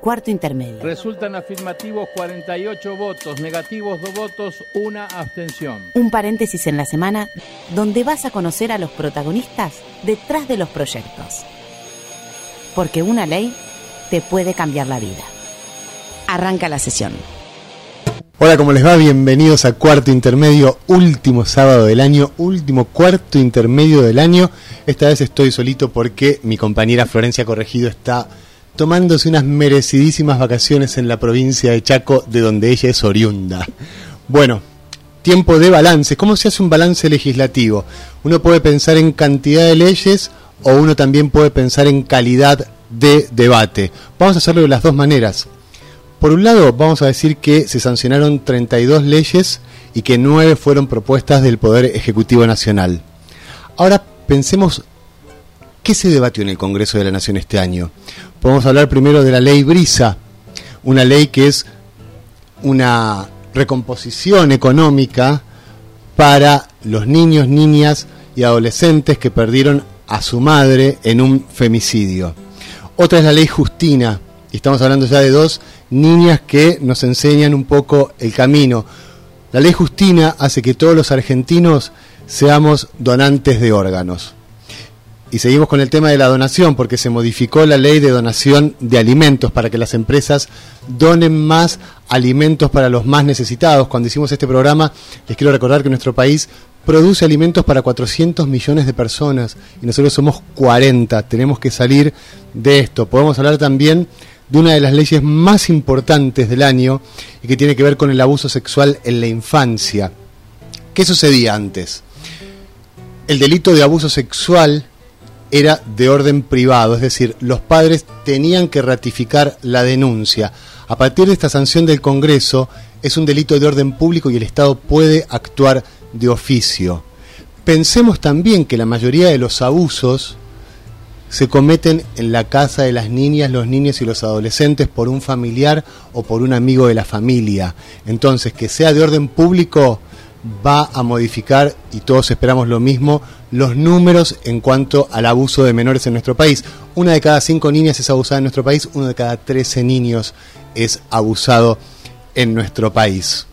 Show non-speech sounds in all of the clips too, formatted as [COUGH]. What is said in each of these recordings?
Cuarto intermedio. Resultan afirmativos 48 votos, negativos 2 votos, una abstención. Un paréntesis en la semana donde vas a conocer a los protagonistas detrás de los proyectos. Porque una ley te puede cambiar la vida. Arranca la sesión. Hola, ¿cómo les va? Bienvenidos a Cuarto Intermedio, último sábado del año, último cuarto intermedio del año. Esta vez estoy solito porque mi compañera Florencia Corregido está tomándose unas merecidísimas vacaciones en la provincia de Chaco, de donde ella es oriunda. Bueno, tiempo de balance. ¿Cómo se hace un balance legislativo? Uno puede pensar en cantidad de leyes o uno también puede pensar en calidad de debate. Vamos a hacerlo de las dos maneras. Por un lado, vamos a decir que se sancionaron 32 leyes y que 9 fueron propuestas del Poder Ejecutivo Nacional. Ahora pensemos qué se debatió en el Congreso de la Nación este año. Podemos hablar primero de la ley Brisa, una ley que es una recomposición económica para los niños, niñas y adolescentes que perdieron a su madre en un femicidio. Otra es la ley Justina, y estamos hablando ya de dos niñas que nos enseñan un poco el camino. La ley Justina hace que todos los argentinos seamos donantes de órganos. Y seguimos con el tema de la donación, porque se modificó la ley de donación de alimentos para que las empresas donen más alimentos para los más necesitados. Cuando hicimos este programa, les quiero recordar que nuestro país produce alimentos para 400 millones de personas y nosotros somos 40. Tenemos que salir de esto. Podemos hablar también de una de las leyes más importantes del año y que tiene que ver con el abuso sexual en la infancia. ¿Qué sucedía antes? El delito de abuso sexual era de orden privado, es decir, los padres tenían que ratificar la denuncia. A partir de esta sanción del Congreso es un delito de orden público y el Estado puede actuar de oficio. Pensemos también que la mayoría de los abusos se cometen en la casa de las niñas, los niños y los adolescentes por un familiar o por un amigo de la familia. Entonces, que sea de orden público va a modificar, y todos esperamos lo mismo, los números en cuanto al abuso de menores en nuestro país. Una de cada cinco niñas es abusada en nuestro país, uno de cada trece niños es abusado en nuestro país.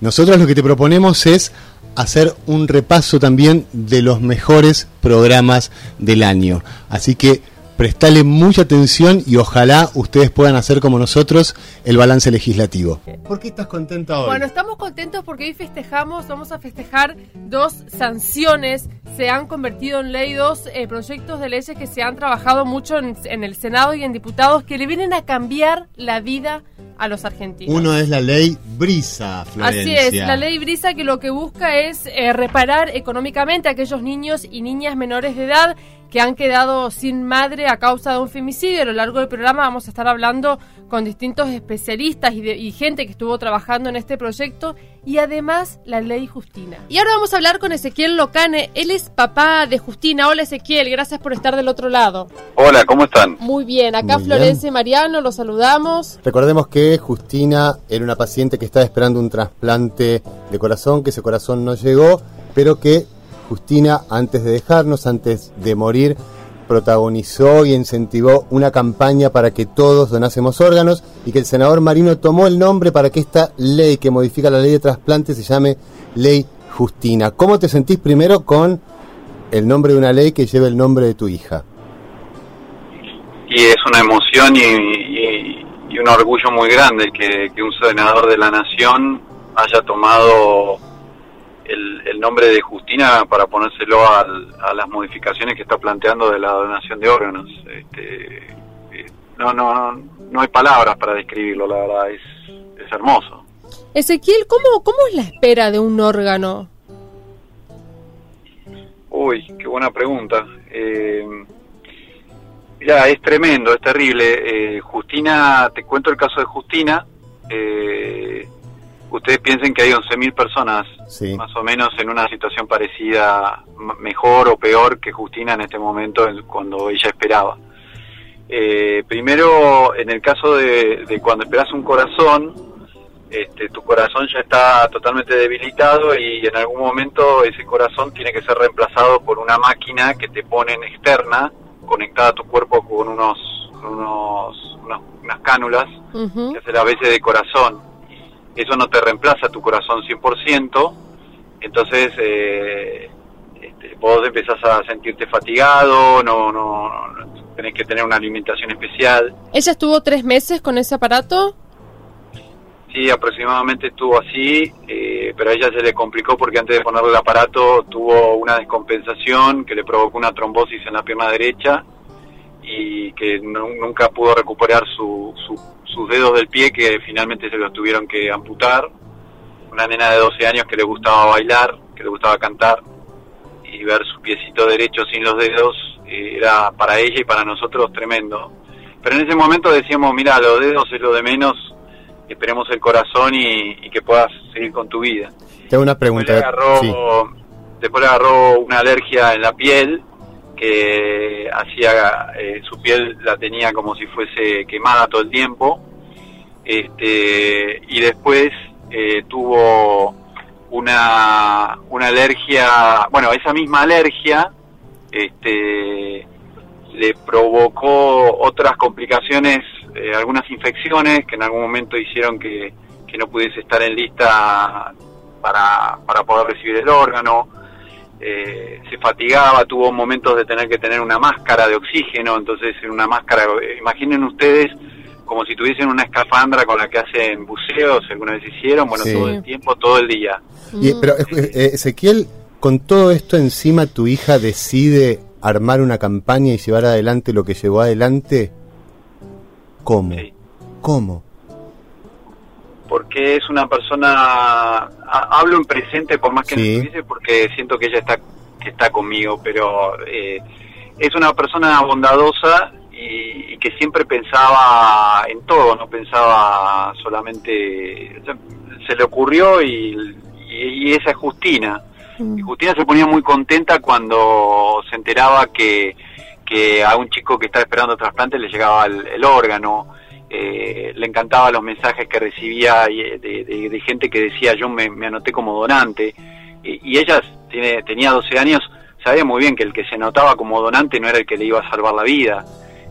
Nosotros lo que te proponemos es hacer un repaso también de los mejores programas del año. Así que prestale mucha atención y ojalá ustedes puedan hacer como nosotros el balance legislativo. ¿Por qué estás contenta hoy? Bueno, estamos contentos porque hoy festejamos, vamos a festejar dos sanciones, se han convertido en ley dos eh, proyectos de leyes que se han trabajado mucho en, en el Senado y en diputados que le vienen a cambiar la vida a los argentinos. Uno es la ley Brisa, Florencia. Así es, la ley Brisa que lo que busca es eh, reparar económicamente a aquellos niños y niñas menores de edad que han quedado sin madre a causa de un femicidio. A lo largo del programa vamos a estar hablando con distintos especialistas y, de, y, gente que estuvo trabajando en este proyecto y además la ley Justina. Y ahora vamos a hablar con Ezequiel Locane. Él es papá de Justina. Hola Ezequiel, gracias por estar del otro lado. Hola, ¿cómo están? Muy bien, acá Muy Florencia bien. y Mariano, los saludamos. Recordemos que Justina era una paciente que estaba esperando un trasplante de corazón, que ese corazón no llegó, pero que Justina, antes de dejarnos, antes de morir, protagonizó y incentivó una campaña para que todos donásemos órganos y que el senador Marino tomó el nombre para que esta ley que modifica la ley de trasplante se llame Ley Justina. ¿Cómo te sentís primero con el nombre de una ley que lleva el nombre de tu hija? Y es una emoción y, y, un orgullo muy grande que, un senador de la nación haya tomado el, el nombre de Justina para ponérselo al, a las modificaciones que está planteando de la donación de órganos. Este, eh, no, no, no, no hay palabras para describirlo, la verdad, es, es hermoso. Ezequiel, ¿cómo, ¿cómo es la espera de un órgano? Uy, qué buena pregunta. Eh, ya, es tremendo, es terrible. Eh, Justina, te cuento el caso de Justina. Eh, ustedes piensen que hay 11.000 personas Sí. más o menos en una situación parecida, mejor o peor que Justina en este momento en- cuando ella esperaba. Eh, primero, en el caso de, de cuando esperas un corazón, este, tu corazón ya está totalmente debilitado y en algún momento ese corazón tiene que ser reemplazado por una máquina que te ponen externa, conectada a tu cuerpo con unos unos, unos- unas cánulas Ujú. que hacen a veces de corazón. Eso no te reemplaza tu corazón 100%, entonces eh, este, vos empezás a sentirte fatigado, no, no, no- tenés que tener una alimentación especial. ¿Ella estuvo tres meses con ese aparato? Sí, aproximadamente estuvo así, eh, pero a ella se le complicó porque antes de ponerle el aparato tuvo una descompensación que le provocó una trombosis en la pierna derecha y que nu- nunca pudo recuperar su, su- sus dedos del pie que finalmente se los tuvieron que amputar. Una nena de 12 años que le gustaba bailar, que le gustaba cantar y ver su piecito derecho sin los dedos eh, era para ella y para nosotros tremendo. Pero en ese momento decíamos, mira, los dedos es lo de menos, esperemos el corazón y, y que puedas seguir con tu vida. Te hago una Después le, pregunta. agarró, Sí. después le agarró una alergia en la piel que hacía eh, su piel la tenía como si fuese quemada todo el tiempo. Este y después eh, tuvo una una alergia bueno esa misma alergia este le provocó otras complicaciones eh, algunas infecciones que en algún momento hicieron que, que no pudiese estar en lista para, para poder recibir el órgano eh, se fatigaba, tuvo momentos de tener que tener una máscara de oxígeno, entonces en una máscara, imaginen ustedes como si tuviesen una escafandra con la que hacen buceos, alguna vez hicieron, bueno, Sí. todo el tiempo, todo el día. Y- Mm. pero eh, eh, Ezequiel, con todo esto encima, tu hija decide armar una campaña y llevar adelante lo que llevó adelante. ¿Cómo? Sí. ¿Cómo? Porque es una persona ha- hablo en presente por más que Sí. no estuviese porque siento que ella está que está conmigo pero eh, es una persona bondadosa y, y que siempre pensaba en todo no pensaba solamente se le ocurrió y, y, y esa es Justina Mm. y Justina se ponía muy contenta cuando se enteraba que, que a un chico que estaba esperando trasplante le llegaba el, el órgano. Eh, le encantaban los mensajes que recibía y- de, de- gente que decía yo me, me anoté como donante. Y, y ella tiene, tenía 12 años, sabía muy bien que el que se anotaba como donante no era el que le iba a salvar la vida.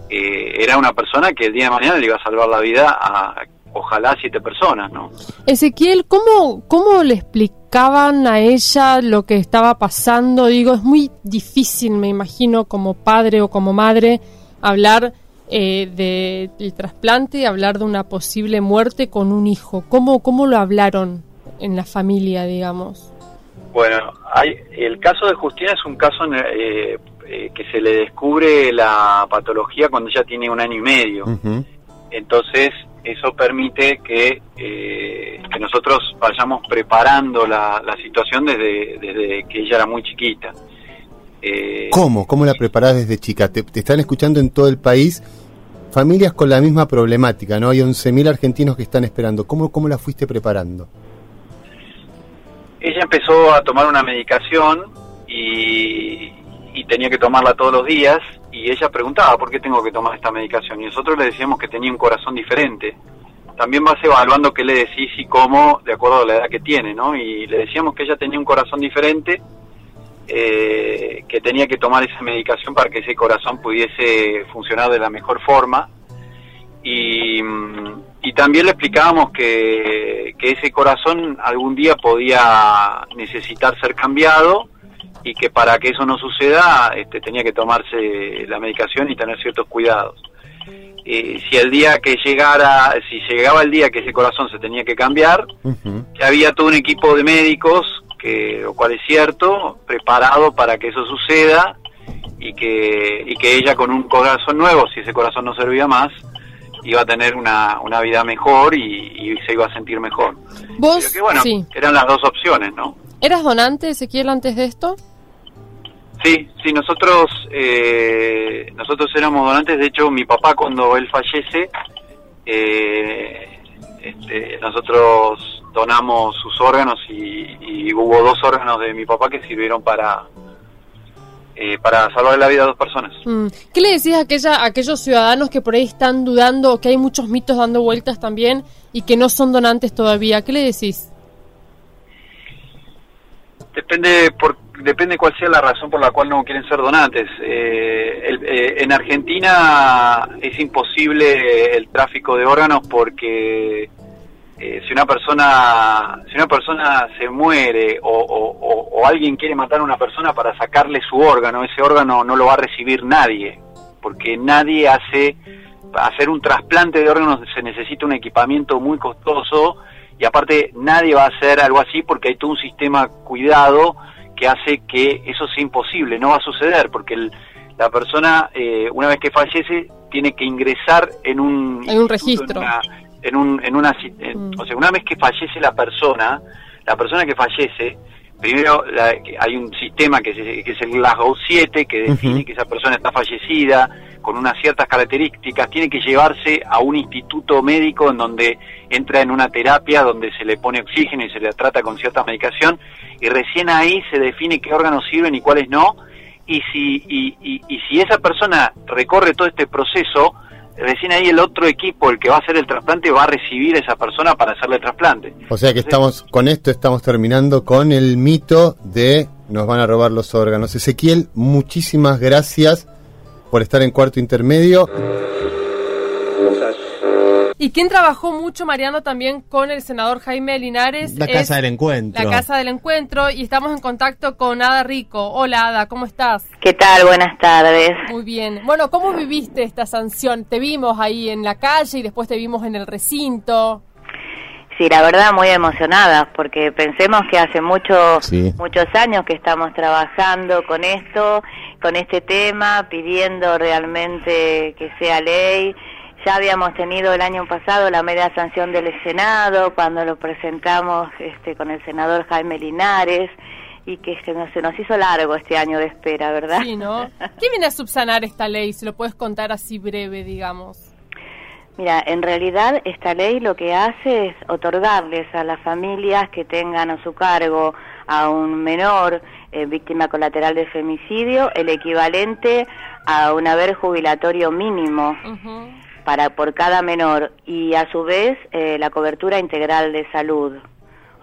Eh, era una persona que el día de mañana le iba a salvar la vida a ojalá siete personas, ¿no? Ezequiel, ¿cómo, ¿cómo le explicaban a ella lo que estaba pasando? Digo, es muy difícil, me imagino, como padre o como madre, hablar eh, de- del trasplante, hablar de una posible muerte con un hijo. ¿Cómo, cómo lo hablaron en la familia, digamos? Bueno, hay, el caso de Justina es un caso eh, eh, que se le descubre la patología cuando ella tiene un año y medio. Entonces, eso permite que, eh, que nosotros vayamos preparando la, la situación desde, desde que ella era muy chiquita. Eh, ¿Cómo? ¿Cómo la preparás desde chica? Te, te están escuchando en todo el país familias con la misma problemática, ¿no? Hay 11.000 argentinos que están esperando. ¿Cómo, ¿Cómo la fuiste preparando? Ella empezó a tomar una medicación y, y tenía que tomarla todos los días y ella preguntaba por qué tengo que tomar esta medicación y nosotros le decíamos que tenía un corazón diferente. También vas evaluando qué le decís y cómo de acuerdo a la edad que tiene, ¿no? Y le decíamos que ella tenía un corazón diferente, eh, que tenía que tomar esa medicación para que ese corazón pudiese funcionar de la mejor forma y, mm, y también le explicábamos que, que ese corazón algún día podía necesitar ser cambiado y que para que eso no suceda este, tenía que tomarse la medicación y tener ciertos cuidados. Eh, si el día que llegara, si llegaba el día que ese corazón se tenía que cambiar, que había todo un equipo de médicos, que, lo cual es cierto, preparado para que eso suceda y que, y que ella con un corazón nuevo, si ese corazón no servía más, iba a tener una, una vida mejor y, y se iba a sentir mejor. Vos, Pero que bueno, sí. eran las dos opciones, ¿no? ¿Eras donante, Ezequiel, antes de esto? Sí, sí, nosotros eh, nosotros éramos donantes. De hecho, mi papá cuando él fallece, eh, este, nosotros donamos sus órganos y, y hubo dos órganos de mi papá que sirvieron para eh, para salvar la vida a dos personas. Mm. ¿Qué le decís a, aquella, a aquellos ciudadanos que por ahí están dudando, que hay muchos mitos dando vueltas también y que no son donantes todavía? ¿Qué le decís? Depende por depende cuál sea la razón por la cual no quieren ser donantes. Eh, el- eh, en Argentina es imposible el tráfico de órganos porque eh, si una persona si una persona se muere o, o- o- o alguien quiere matar a una persona para sacarle su órgano, ese órgano no lo va a recibir nadie, porque nadie hace hacer un trasplante de órganos se necesita un equipamiento muy costoso y aparte nadie va a hacer algo así porque hay todo un sistema cuidado que hace que eso sea imposible, no va a suceder porque el- la persona eh, una vez que fallece tiene que ingresar en un En un registro. en una, en un- en una en- Mm. o sea una vez que fallece la persona la persona que fallece primero la- hay un sistema que, se- que es el Glasgow 7 que define que esa persona está fallecida con unas ciertas características, tiene que llevarse a un instituto médico en donde entra en una terapia donde se le pone oxígeno y se le trata con cierta medicación y recién ahí se define qué órganos sirven y cuáles no y si y, y- y si esa persona recorre todo este proceso recién ahí el otro equipo el que va a hacer el trasplante va a recibir a esa persona para hacerle el trasplante O sea que estamos, con esto estamos terminando con el mito de nos van a robar los órganos. Ezequiel, muchísimas gracias por estar en cuarto intermedio. Y quien trabajó mucho, Mariano, también con el senador Jaime Linares. La es casa del encuentro. La Casa del Encuentro y estamos en contacto con Ada Rico. Hola Ada, ¿cómo estás? ¿Qué tal? Buenas tardes. Muy bien. Bueno, ¿cómo viviste esta sanción? Te vimos ahí en la calle y después te vimos en el recinto. Sí, la verdad muy emocionada porque pensemos que hace muchos Sí. muchos años que estamos trabajando con esto, con este tema, pidiendo realmente que sea ley. Ya habíamos tenido el año pasado la media sanción del Senado cuando lo presentamos este, con el senador Jaime Linares y que se nos, se nos hizo largo este año de espera, ¿verdad? Sí, ¿no? [LAUGHS] ¿Qué viene a subsanar esta ley? Si lo puedes contar así breve, digamos. Mira, en realidad esta ley lo que hace es otorgarles a las familias que tengan a su cargo a un menor eh, víctima colateral de femicidio el equivalente a un haber jubilatorio mínimo Ujú. Para por cada menor y a su vez eh, la cobertura integral de salud.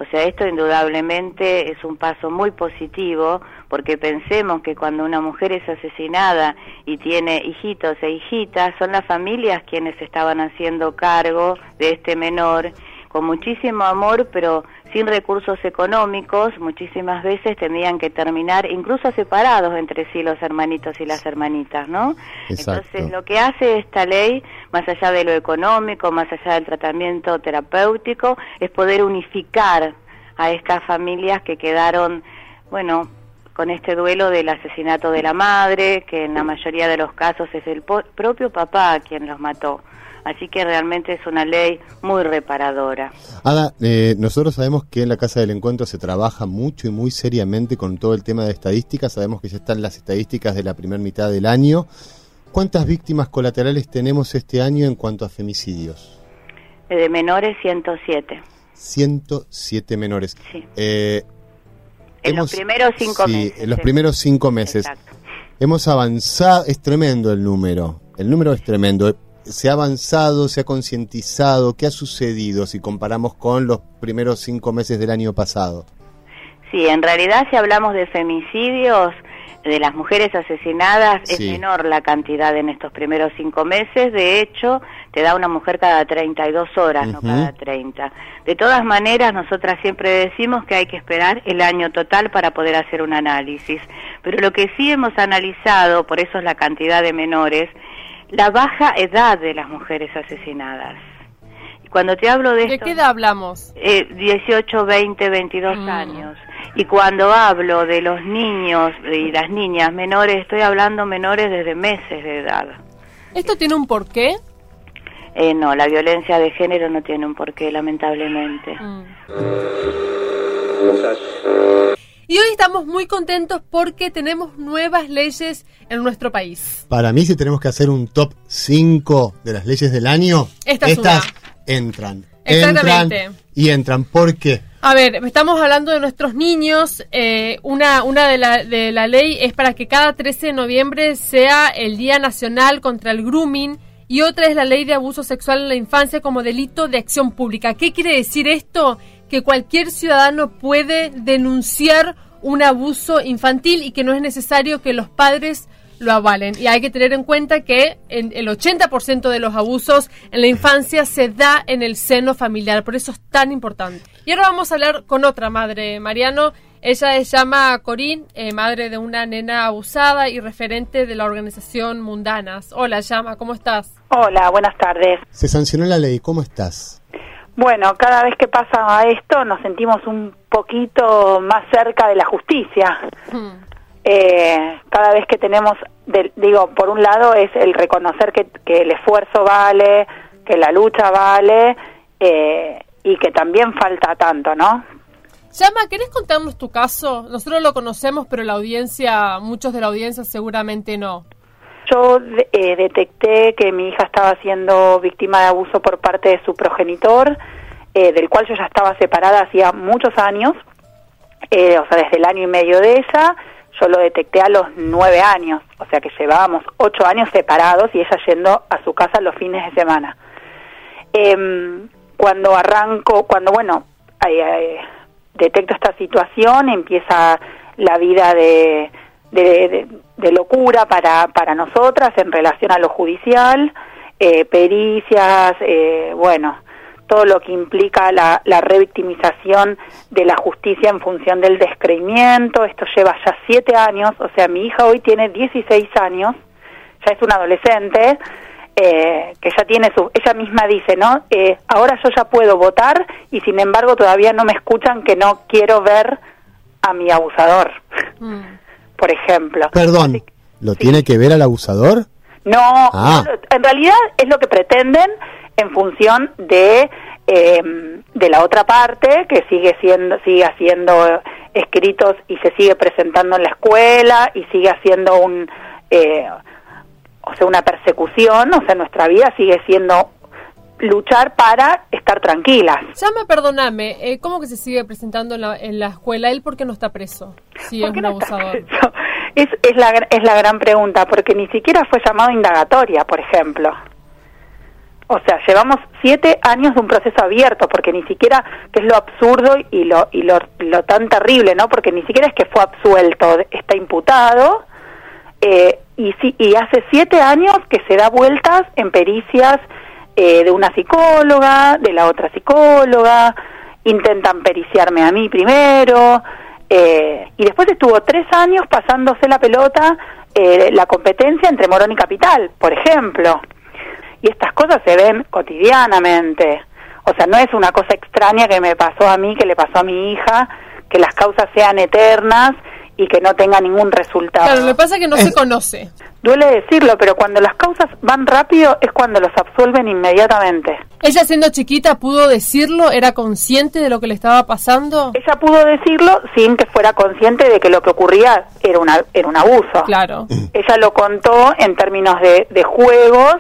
O sea, esto indudablemente es un paso muy positivo porque pensemos que cuando una mujer es asesinada y tiene hijitos e hijitas, son las familias quienes estaban haciendo cargo de este menor con muchísimo amor, pero sin recursos económicos, muchísimas veces tenían que terminar incluso separados entre sí los hermanitos y las hermanitas, ¿no? Exacto. Entonces, lo que hace esta ley, más allá de lo económico, más allá del tratamiento terapéutico, es poder unificar a estas familias que quedaron, bueno, con este duelo del asesinato de la madre, que en la mayoría de los casos es el propio papá quien los mató. Así que realmente es una ley muy reparadora. Ada, eh, nosotros sabemos que en la Casa del Encuentro se trabaja mucho y muy seriamente con todo el tema de estadísticas. Sabemos que ya están las estadísticas de la primera mitad del año. ¿Cuántas víctimas colaterales tenemos este año en cuanto a femicidios? Eh, De menores 107. 107 menores. Sí. Eh, En hemos- los primeros cinco sí, meses. en los primeros cinco meses. Exacto. Hemos avanzado, es tremendo el número, el número es tremendo. Se ha avanzado, se ha concientizado, ¿qué ha sucedido si comparamos con los primeros cinco meses del año pasado? Sí, en realidad si hablamos de femicidios, de las mujeres asesinadas, Sí. es menor la cantidad en estos primeros cinco meses. De hecho, te da una mujer cada 32 horas, no Ujú. cada 30. De todas maneras, nosotras siempre decimos que hay que esperar el año total para poder hacer un análisis. Pero lo que sí hemos analizado, por eso es la cantidad de menores, la baja edad de las mujeres asesinadas. Y cuando te hablo de ¿De esto... qué edad hablamos? Eh, 18, 20, 22 Mm. años. Y cuando hablo de los niños y las niñas menores, estoy hablando menores desde meses de edad. ¿Esto tiene un porqué? Eh, no, la violencia de género no tiene un porqué, lamentablemente. Mm. Y hoy estamos muy contentos porque tenemos nuevas leyes en nuestro país. Para mí, si tenemos que hacer un top 5 de las leyes del año, Esta es estas una. entran. Exactamente. Entran y entran. ¿Por qué? A ver, estamos hablando de nuestros niños. eh, una una de, la, de la ley es para que cada 13 de noviembre sea el Día Nacional contra el Grooming y otra es la ley de abuso sexual en la infancia como delito de acción pública. ¿Qué quiere decir esto? Que cualquier ciudadano puede denunciar un abuso infantil y que no es necesario que los padres lo avalen. Y hay que tener en cuenta que en el 80% de los abusos en la infancia se da en el seno familiar, por eso es tan importante. Y ahora vamos a hablar con otra madre, Mariano. Ella se llama Corín, eh, madre de una nena abusada y referente de la organización Mundanas. Hola, Llama, ¿cómo estás? Hola, buenas tardes. Se sancionó la ley, ¿cómo estás? Bueno, cada vez que pasa esto nos sentimos un poquito más cerca de la justicia. Hmm. Eh, cada vez que tenemos, digo, por un lado es el reconocer que, el esfuerzo vale, que la lucha vale eh, y que también falta tanto, ¿no? Llama, ¿querés contarnos tu caso? Nosotros lo conocemos, pero la audiencia, muchos de la audiencia seguramente no. Yo eh, detecté que mi hija estaba siendo víctima de abuso por parte de su progenitor, del cual yo ya estaba separada hacía muchos años, o sea, desde el año y medio de ella, yo lo detecté a los nueve años, o sea que llevábamos ocho años separados y ella yendo a su casa los fines de semana. Em, cuando arranco, cuando bueno, detecto esta situación, empieza la vida de, de, locura para, para nosotras en relación a lo judicial, eh, pericias, eh, bueno, todo lo que implica la, revictimización de la justicia en función del descreimiento. Esto lleva ya siete años, o sea, mi hija hoy tiene 16 años, ya es una adolescente, eh, que ya tiene su, ella misma dice, ¿no? Eh, ahora yo ya puedo votar y sin embargo todavía no me escuchan que no quiero ver a mi abusador, mm. Por ejemplo. Perdón, ¿lo tiene que ver al abusador? No, ah. en realidad es lo que pretenden en función de eh, de la otra parte que sigue siendo sigue haciendo escritos y se sigue presentando en la escuela y sigue haciendo un eh, o sea una persecución o sea nuestra vida sigue siendo luchar para estar tranquilas. Llama, perdóname, eh, ¿cómo que se sigue presentando en la, en la escuela? ¿Él por qué no está preso? Si es un abusador. [LAUGHS] Es, es, la, es la gran pregunta, porque ni siquiera fue llamado indagatoria, por ejemplo. O sea, llevamos siete años de un proceso abierto, porque ni siquiera, que es lo absurdo y lo, y lo, lo tan terrible, ¿no? Porque ni siquiera es que fue absuelto, está imputado, eh, y, sí, y hace siete años que se da vueltas en pericias eh, de una psicóloga, de la otra psicóloga, intentan periciarme a mí primero, eh, y después estuvo tres años pasándose la pelota la competencia entre Morón y Capital, por ejemplo y estas cosas se ven cotidianamente. O sea, no es una cosa extraña que me pasó a mí, que le pasó a mi hija, que las causas sean eternas y que no tenga ningún resultado. Claro, lo que pasa es que no se conoce. Duele decirlo, pero cuando las causas van rápido es cuando los absuelven inmediatamente. ¿Ella siendo chiquita pudo decirlo? ¿Era consciente de lo que le estaba pasando? Ella pudo decirlo sin que fuera consciente de que lo que ocurría era, una, era un abuso. Claro. Ella lo contó en términos de, de juegos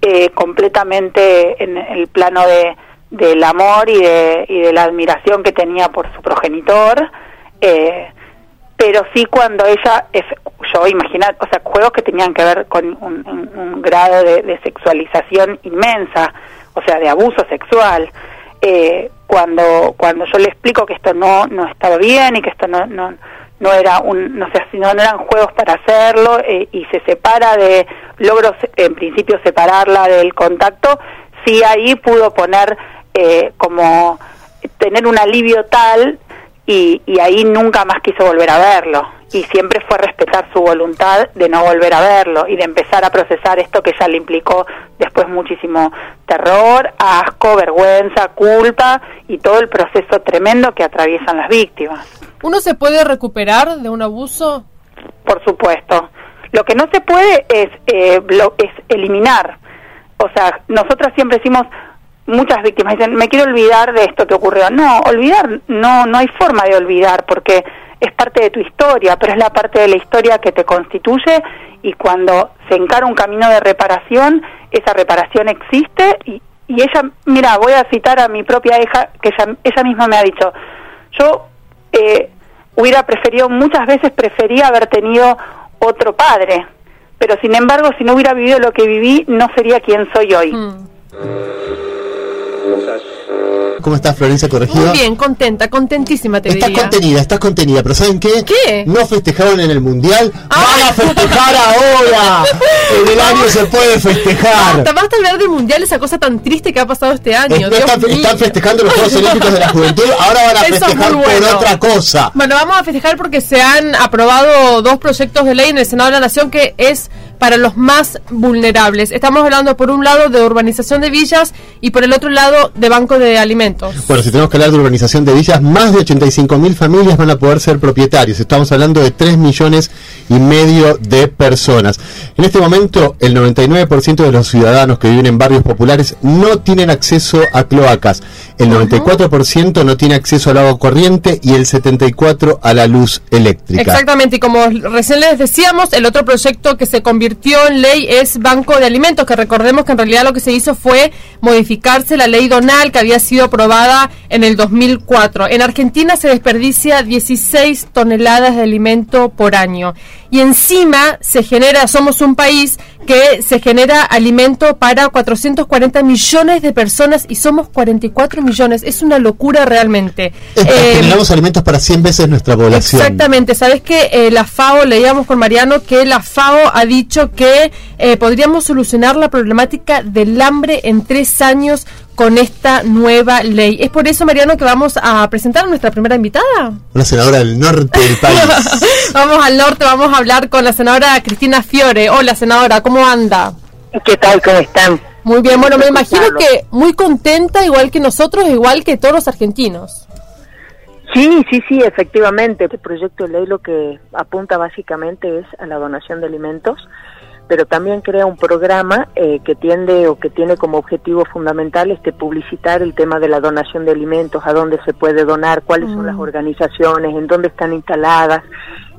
eh, completamente en el plano de, del amor y de, y de la admiración que tenía por su progenitor, eh, pero sí cuando ella, yo imaginar, o sea, juegos que tenían que ver con un, grado de, sexualización inmensa, o sea, de abuso sexual. Eh, cuando cuando yo le explico que esto no no estaba bien y que esto no no no era un no sé si no, eran juegos para hacerlo eh, y se separa de logros en principio separarla del contacto sí ahí pudo poner eh, como tener un alivio tal y, y ahí nunca más quiso volver a verlo y siempre fue respetar su voluntad de no volver a verlo y de empezar a procesar esto que ya le implicó después muchísimo terror, asco, vergüenza, culpa y todo el proceso tremendo que atraviesan las víctimas. ¿Uno se puede recuperar de un abuso? Por supuesto. Lo que no se puede es, eh, es eliminar. O sea, nosotras siempre decimos, muchas víctimas dicen, me quiero olvidar de esto que ocurrió. No, olvidar, no, no hay forma de olvidar porque es parte de tu historia, pero es la parte de la historia que te constituye y cuando se encara un camino de reparación, esa reparación existe y, y ella, mira, voy a citar a mi propia hija, que ella, ella misma me ha dicho, yo eh, hubiera preferido, muchas veces prefería haber tenido otro padre, pero sin embargo, si no hubiera vivido lo que viví, no sería quien soy hoy. Mm. ¿Cómo estás, Florencia Corregido? Muy bien, contenta, contentísima te Estás diría. contenida, estás contenida, pero ¿saben qué? ¿Qué? No festejaron en el Mundial, van a festejar ahora. [LAUGHS] En el año se puede festejar. Basta, basta hablar del mundial, esa cosa tan triste que ha pasado este año. No Dios están, mío. están festejando los Juegos [LAUGHS] Olímpicos de la Juventud, ahora van a Eso es festejar muy bueno. por otra cosa. Bueno, vamos a festejar porque se han aprobado dos proyectos de ley en el Senado de la Nación que es para los más vulnerables. Estamos hablando por un lado de urbanización de villas y por el otro lado de banco de alimentos. Bueno, si tenemos que hablar de urbanización de villas, más de 85 mil familias van a poder ser propietarios. Estamos hablando de 3 millones y medio de personas. En este momento, el 99% de los ciudadanos que viven en barrios populares no tienen acceso a cloacas. El 94% no tiene acceso al agua corriente y el 74% a la luz eléctrica. Exactamente, y como recién les decíamos, el otro proyecto que se convirtió en ley es Banco de Alimentos, que recordemos que en realidad lo que se hizo fue modificarse la ley Donal, que había sido aprobada en el 2004. En Argentina se desperdicia 16 toneladas de alimento por año. Y encima se genera, somos un país que se genera alimento para 440 millones de personas y somos 44 millones. Es una locura realmente. Es- Eh, generamos alimentos para 100 veces nuestra población. Exactamente, sabes que eh, la FAO, leíamos con Mariano que la FAO ha dicho que eh, podríamos solucionar la problemática del hambre en tres años con esta nueva ley. Es por eso, Mariano, que vamos a presentar a nuestra primera invitada. Una senadora del norte del país. [LAUGHS] vamos al norte, vamos a hablar con la senadora Cristina Fiore. Hola, senadora, ¿cómo anda? ¿Qué tal? ¿Cómo están? Muy bien, bueno, me imagino que muy contenta, igual que nosotros, igual que todos los argentinos. Sí, sí, sí, efectivamente. Este proyecto de ley lo que apunta básicamente es a la donación de alimentos, pero también crea un programa eh, que tiende o que tiene como objetivo fundamental este publicitar el tema de la donación de alimentos, a dónde se puede donar, cuáles son las organizaciones, en dónde están instaladas,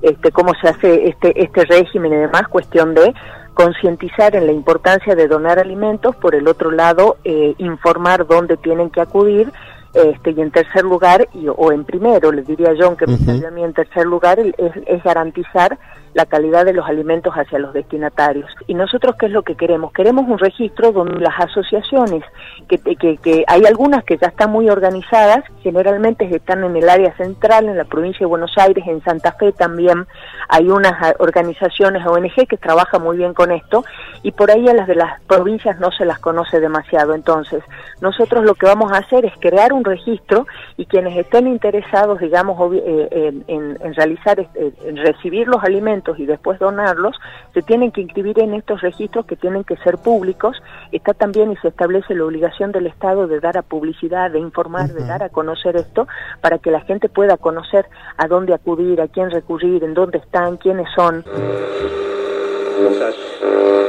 este, cómo se hace este este régimen y demás, cuestión de concientizar en la importancia de donar alimentos, por el otro lado, eh, informar dónde tienen que acudir, este, y en tercer lugar, y, o en primero, les diría yo, aunque a mí en tercer lugar, el- es, es garantizar la calidad de los alimentos hacia los destinatarios. ¿Y nosotros qué es lo que queremos? Queremos un registro donde las asociaciones, que, que, que hay algunas que ya están muy organizadas, generalmente están en el área central, en la provincia de Buenos Aires, en Santa Fe también, hay unas ah, organizaciones ONG que trabajan muy bien con esto, y por ahí a las de las provincias no se las conoce demasiado. Entonces, nosotros lo que vamos a hacer es crear un registro y quienes estén interesados, digamos, obvi- eh, en, en- en realizar, este, en recibir los alimentos y después donarlos, se tienen que inscribir en estos registros que tienen que ser públicos. Está también y se establece la obligación del Estado de dar a publicidad, de informar, de dar a conocer esto, para que la gente pueda conocer a dónde acudir, a quién recurrir, en dónde están, quiénes son.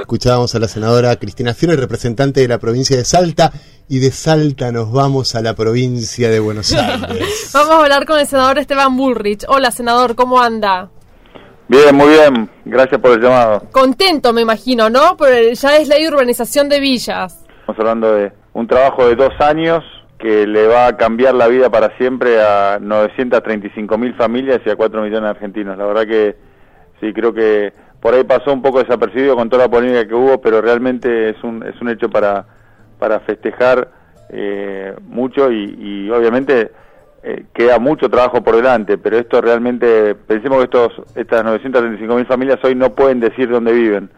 Escuchábamos a la senadora Cristina Fiore, representante de la provincia de Salta, y de Salta nos vamos a la provincia de Buenos [LAUGHS] Aires. Vamos a hablar con el senador Esteban Bullrich. Hola, senador, ¿cómo anda? Bien, muy bien. Gracias por el llamado. Contento, me imagino, ¿no? Pero ya es ley de urbanización de villas. Estamos hablando de un trabajo de dos años que le va a cambiar la vida para siempre a 935 mil familias y a 4 millones de argentinos. La verdad que sí, creo que por ahí pasó un poco desapercibido con toda la polémica que hubo, pero realmente es un, es un hecho para, para festejar eh, mucho y, y obviamente eh, queda mucho trabajo por delante, pero esto realmente, pensemos que estos, estas 935 mil familias hoy no pueden decir dónde viven.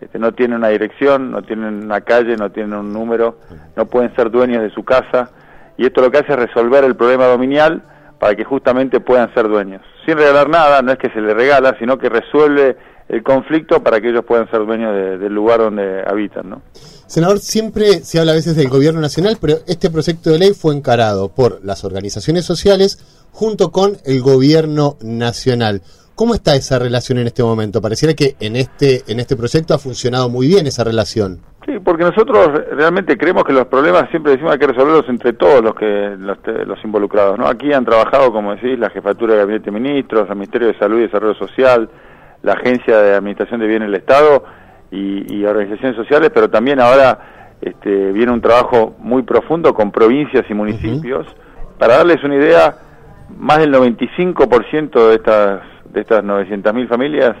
Este, no tienen una dirección, no tienen una calle, no tienen un número, no pueden ser dueños de su casa y esto lo que hace es resolver el problema dominial para que justamente puedan ser dueños. Sin regalar nada, no es que se les regala, sino que resuelve el conflicto para que ellos puedan ser dueños de- del lugar donde habitan, ¿no? Senador, siempre se habla a veces del gobierno nacional, pero este proyecto de ley fue encarado por las organizaciones sociales junto con el gobierno nacional. ¿Cómo está esa relación en este momento? Pareciera que en este, en este proyecto ha funcionado muy bien esa relación. Sí, porque nosotros realmente creemos que los problemas siempre decimos hay que resolverlos entre todos los que los, los involucrados, ¿no? Aquí han trabajado, como decís, la Jefatura de Gabinete de Ministros, el Ministerio de Salud y Desarrollo Social, la Agencia de Administración de Bienes del Estado y, y organizaciones sociales, pero también ahora este, viene un trabajo muy profundo con provincias y municipios. Para darles una idea, más del 95% de estas de estas 900.000 familias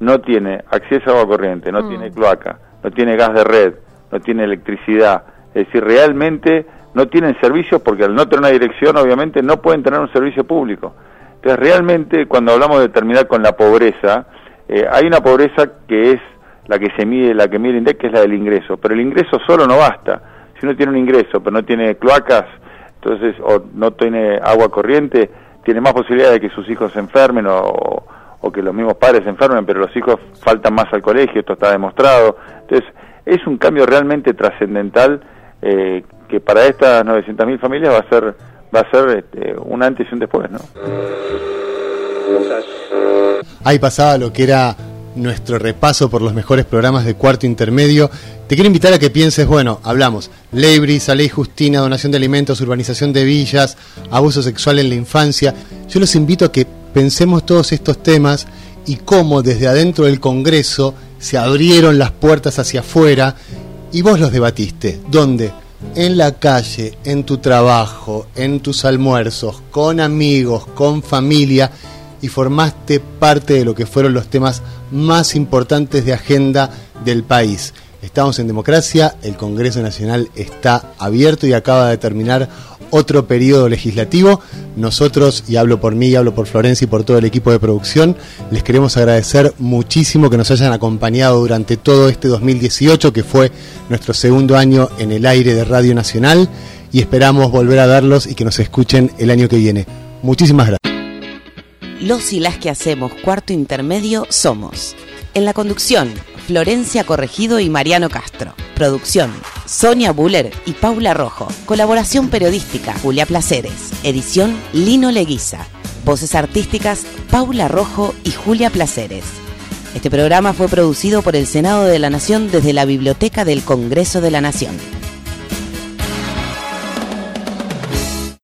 no tiene acceso a agua corriente, no Mm. tiene cloaca, no tiene gas de red, no tiene electricidad. Es decir, realmente no tienen servicios porque al no tener una dirección, obviamente, no pueden tener un servicio público. Entonces, realmente, cuando hablamos de terminar con la pobreza, eh, hay una pobreza que es la que se mide, la que mide el INDEC, que es la del ingreso. Pero el ingreso solo no basta. Si uno tiene un ingreso, pero no tiene cloacas, entonces, o no tiene agua corriente, tiene más posibilidades de que sus hijos se enfermen o, o que los mismos padres se enfermen, pero los hijos faltan más al colegio, esto está demostrado. Entonces, es un cambio realmente trascendental eh, que para estas 900.000 familias va a ser va a ser este, un antes y un después, ¿no? Ahí pasaba lo que era nuestro repaso por los mejores programas de cuarto intermedio. Te quiero invitar a que pienses, bueno, hablamos, ley brisa, ley justina, donación de alimentos, urbanización de villas, abuso sexual en la infancia. Yo los invito a que pensemos todos estos temas y cómo desde adentro del Congreso se abrieron las puertas hacia afuera y vos los debatiste. ¿Dónde? En la calle, en tu trabajo, en tus almuerzos, con amigos, con familia y formaste parte de lo que fueron los temas más importantes de agenda del país. Estamos en democracia, el Congreso Nacional está abierto y acaba de terminar otro periodo legislativo. Nosotros, y hablo por mí, y hablo por Florencia y por todo el equipo de producción, les queremos agradecer muchísimo que nos hayan acompañado durante todo este 2018, que fue nuestro segundo año en el aire de Radio Nacional, y esperamos volver a verlos y que nos escuchen el año que viene. Muchísimas gracias. Los y las que hacemos cuarto intermedio somos. En la conducción, Florencia Corregido y Mariano Castro. Producción, Sonia Buller y Paula Rojo. Colaboración periodística, Julia Placeres. Edición, Lino Leguiza. Voces artísticas, Paula Rojo y Julia Placeres. Este programa fue producido por el Senado de la Nación desde la Biblioteca del Congreso de la Nación.